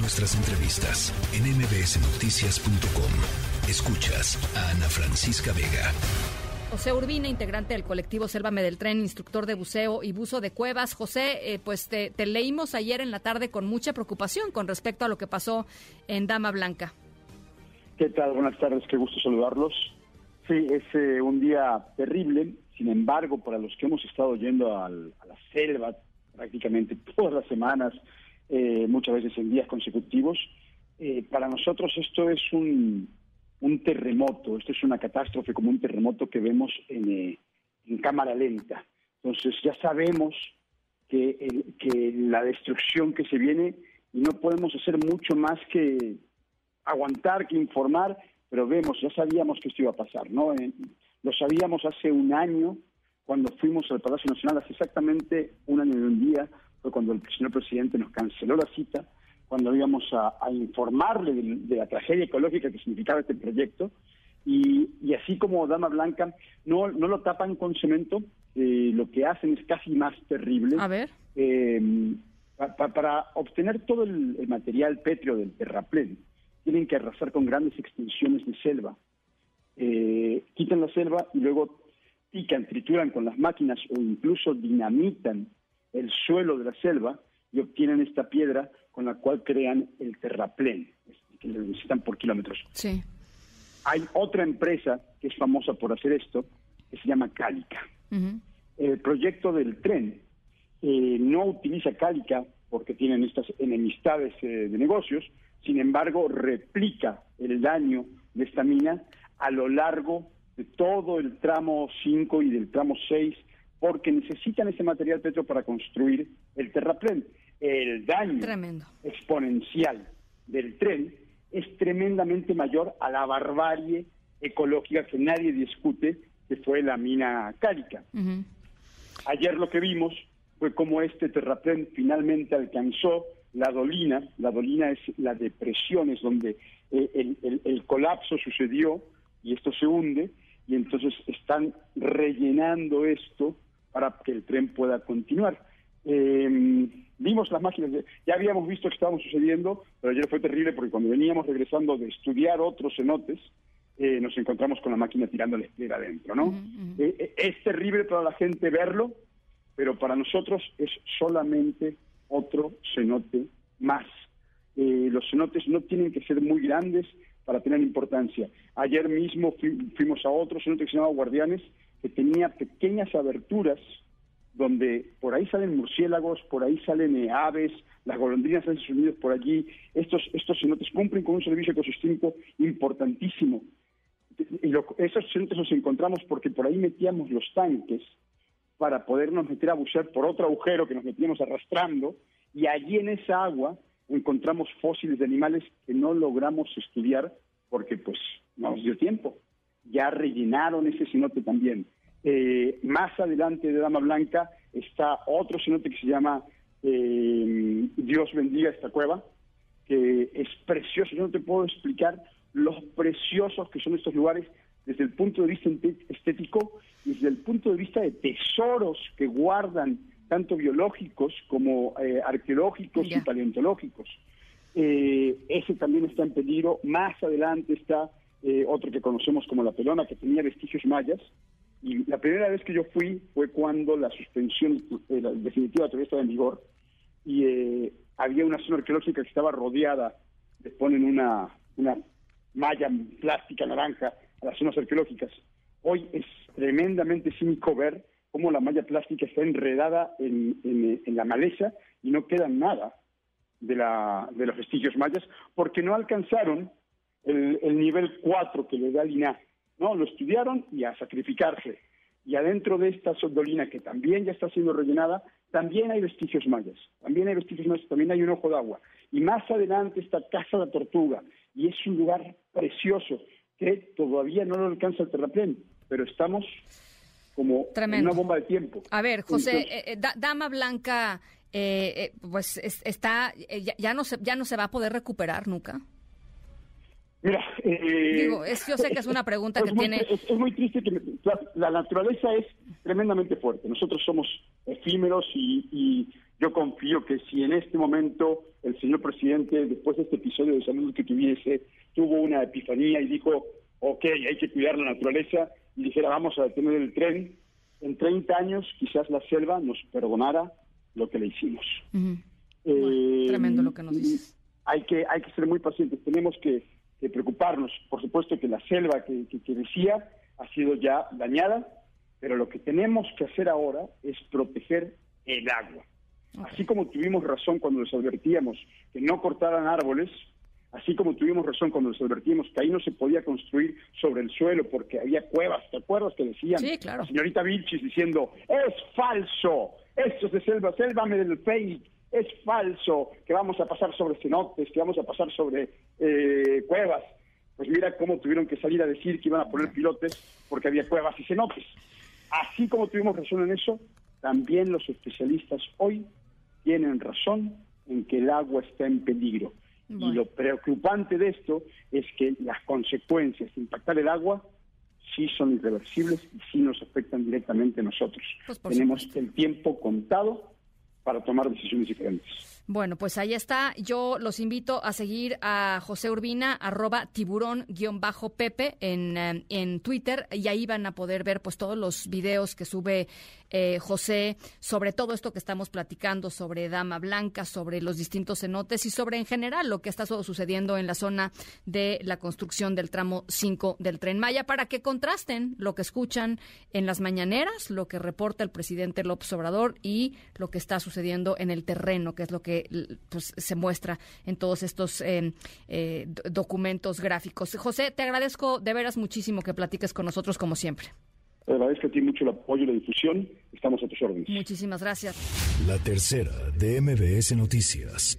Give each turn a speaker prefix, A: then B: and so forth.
A: Nuestras entrevistas en mbsnoticias.com. Escuchas a Ana Francisca Vega.
B: José Urbina, integrante del colectivo Sélvame del Tren, instructor de buceo y buzo de cuevas. José, eh, pues te, leímos ayer en la tarde con mucha preocupación con respecto a lo que pasó en Dama Blanca.
C: ¿Qué tal? Buenas tardes, qué gusto saludarlos. Sí, es eh, un día terrible, sin embargo, para los que hemos estado yendo a la selva prácticamente todas las semanas, eh, muchas veces en días consecutivos, para nosotros esto es un, un terremoto, esto es una catástrofe como un terremoto que vemos en, eh, cámara lenta. Entonces ya sabemos que, que la destrucción que se viene y no podemos hacer mucho más que aguantar, que informar, pero vemos, ya sabíamos que esto iba a pasar, ¿no? lo sabíamos hace un año cuando fuimos al Palacio Nacional, hace exactamente un año y un día, fue cuando el señor presidente nos canceló la cita cuando íbamos a, informarle de, la tragedia ecológica que significaba este proyecto. Y, así como Dama Blanca, no, no lo tapan con cemento, eh, lo que hacen es casi más terrible.
B: A ver.
C: Eh, para obtener todo el, material pétreo del terraplén, tienen que arrasar con grandes extensiones de selva. Eh, quitan la selva y luego pican, trituran con las máquinas o incluso dinamitan el suelo de la selva y obtienen esta piedra con la cual crean el terraplén, que lo necesitan por kilómetros.
B: Sí.
C: Hay otra empresa que es famosa por hacer esto, que se llama Cálica. El proyecto del tren eh, no utiliza Cálica porque tienen estas enemistades eh, de negocios, sin embargo, replica el daño de esta mina a lo largo de todo el tramo 5 y del tramo 6, porque necesitan ese material petro para construir el terraplén el daño exponencial del tren es tremendamente mayor a la barbarie ecológica que nadie discute, que fue la mina cálica. Ayer lo que vimos fue cómo este terraplén finalmente alcanzó la dolina. La dolina es la depresión, es donde eh, el colapso sucedió y esto se hunde, y entonces están rellenando esto para que el tren pueda continuar. Eh, vimos las máquinas, ya habíamos visto que estaba sucediendo, pero ayer fue terrible porque cuando veníamos regresando de estudiar otros cenotes, eh, nos encontramos con la máquina tirando la esclera adentro, ¿no? Eh, eh, es terrible para la gente verlo, pero para nosotros es solamente otro cenote más. los cenotes no tienen que ser muy grandes para tener importancia. Ayer mismo fuimos a otro cenote que se llama Guardianes, que tenía pequeñas aberturas donde por ahí salen murciélagos, por ahí salen eh, aves, las golondrinas hacen sus nidos por allí. Estos, estos cenotes cumplen con un servicio ecosistémico importantísimo. Y esos cenotes los encontramos porque por ahí metíamos los tanques para podernos meter a bucear por otro agujero que nos metíamos arrastrando, y allí en esa agua encontramos fósiles de animales que no logramos estudiar porque pues no nos dio tiempo. Ya rellenaron ese cenote también. Eh, más adelante de Dama Blanca está otro cenote que se llama eh, Dios bendiga esta cueva, que es precioso. Yo no te puedo explicar los preciosos que son estos lugares desde el punto de vista estético y desde el punto de vista de tesoros que guardan tanto biológicos como eh, arqueológicos y paleontológicos. ese también está en peligro. Más adelante está otro que conocemos como la pelona, que tenía vestigios mayas, y la primera vez que yo fui fue cuando la suspensión eh, definitiva todavía estaba en vigor y eh, había una zona arqueológica que estaba rodeada, le ponen una, una malla plástica naranja a las zonas arqueológicas. Hoy es tremendamente cínico ver cómo la malla plástica está enredada en, la maleza y no queda nada de, la, de los vestigios mayas porque no alcanzaron el, el nivel 4 que le da el INAH no, lo estudiaron y a sacrificarse. Y adentro de esta soldolina, que también ya está siendo rellenada, también hay vestigios mayas. También hay vestigios mayas, también hay un ojo de agua. Y más adelante está Casa de la Tortuga. Y es un lugar precioso que todavía no lo alcanza el terraplén, pero estamos como en una bomba de tiempo.
B: A ver, José, eh, eh, Dama Blanca, eh, pues está, ya, no se, ya no se va a poder recuperar nunca.
C: Mira,
B: eh, yo sé que es una pregunta que tiene...
C: Es, muy triste que la, naturaleza es tremendamente fuerte. Nosotros somos efímeros y, Yo confío que si en este momento el señor presidente, después de este episodio de salud que tuviese, tuvo una epifanía y dijo, ok, hay que cuidar la naturaleza, y dijera, vamos a detener el tren, en 30 años quizás la selva nos perdonara lo que le hicimos.
B: Eh, tremendo lo que nos dices.
C: Hay que, hay que ser muy pacientes, tenemos que, preocuparnos. Por supuesto que la selva que, que decía ha sido ya dañada, pero lo que tenemos que hacer ahora es proteger el agua. Así como tuvimos razón cuando les advertíamos que no cortaran árboles, así como tuvimos razón cuando les advertíamos que ahí no se podía construir sobre el suelo porque había cuevas, ¿te acuerdas que decían?
B: Sí, claro.
C: señorita Vilchis diciendo, es falso, esto es de selva, selvame del fake, es falso que vamos a pasar sobre cenotes, que vamos a pasar sobre eh, cuevas. Pues mira cómo tuvieron que salir a decir que iban a poner pilotes porque había cuevas y cenotes. Así como tuvimos razón en eso, también los especialistas hoy tienen razón en que el agua está en peligro. Y lo preocupante de esto es que las consecuencias de impactar el agua sí son irreversibles y sí nos afectan directamente a nosotros. Pues Tenemos el tiempo contado para tomar decisiones diferentes.
B: Bueno, pues ahí está. Yo los invito a seguir a José Urbina, arroba tiburón-pepe en, eh, en Twitter y ahí van a poder ver pues todos los videos que sube eh, José sobre todo esto que estamos platicando, sobre Dama Blanca, sobre los distintos cenotes y sobre en general lo que está sucediendo en la zona de la construcción del tramo 5 del Tren Maya para que contrasten lo que escuchan en las mañaneras, lo que reporta el presidente López Obrador y lo que está sucediendo en el terreno, que es lo que pues, se muestra en todos estos eh, eh, documentos gráficos. José, te agradezco de veras muchísimo que platiques con nosotros como siempre.
C: Te agradezco a ti mucho el apoyo y la difusión. Estamos a tus órdenes.
B: Muchísimas gracias.
A: La tercera de MBS Noticias.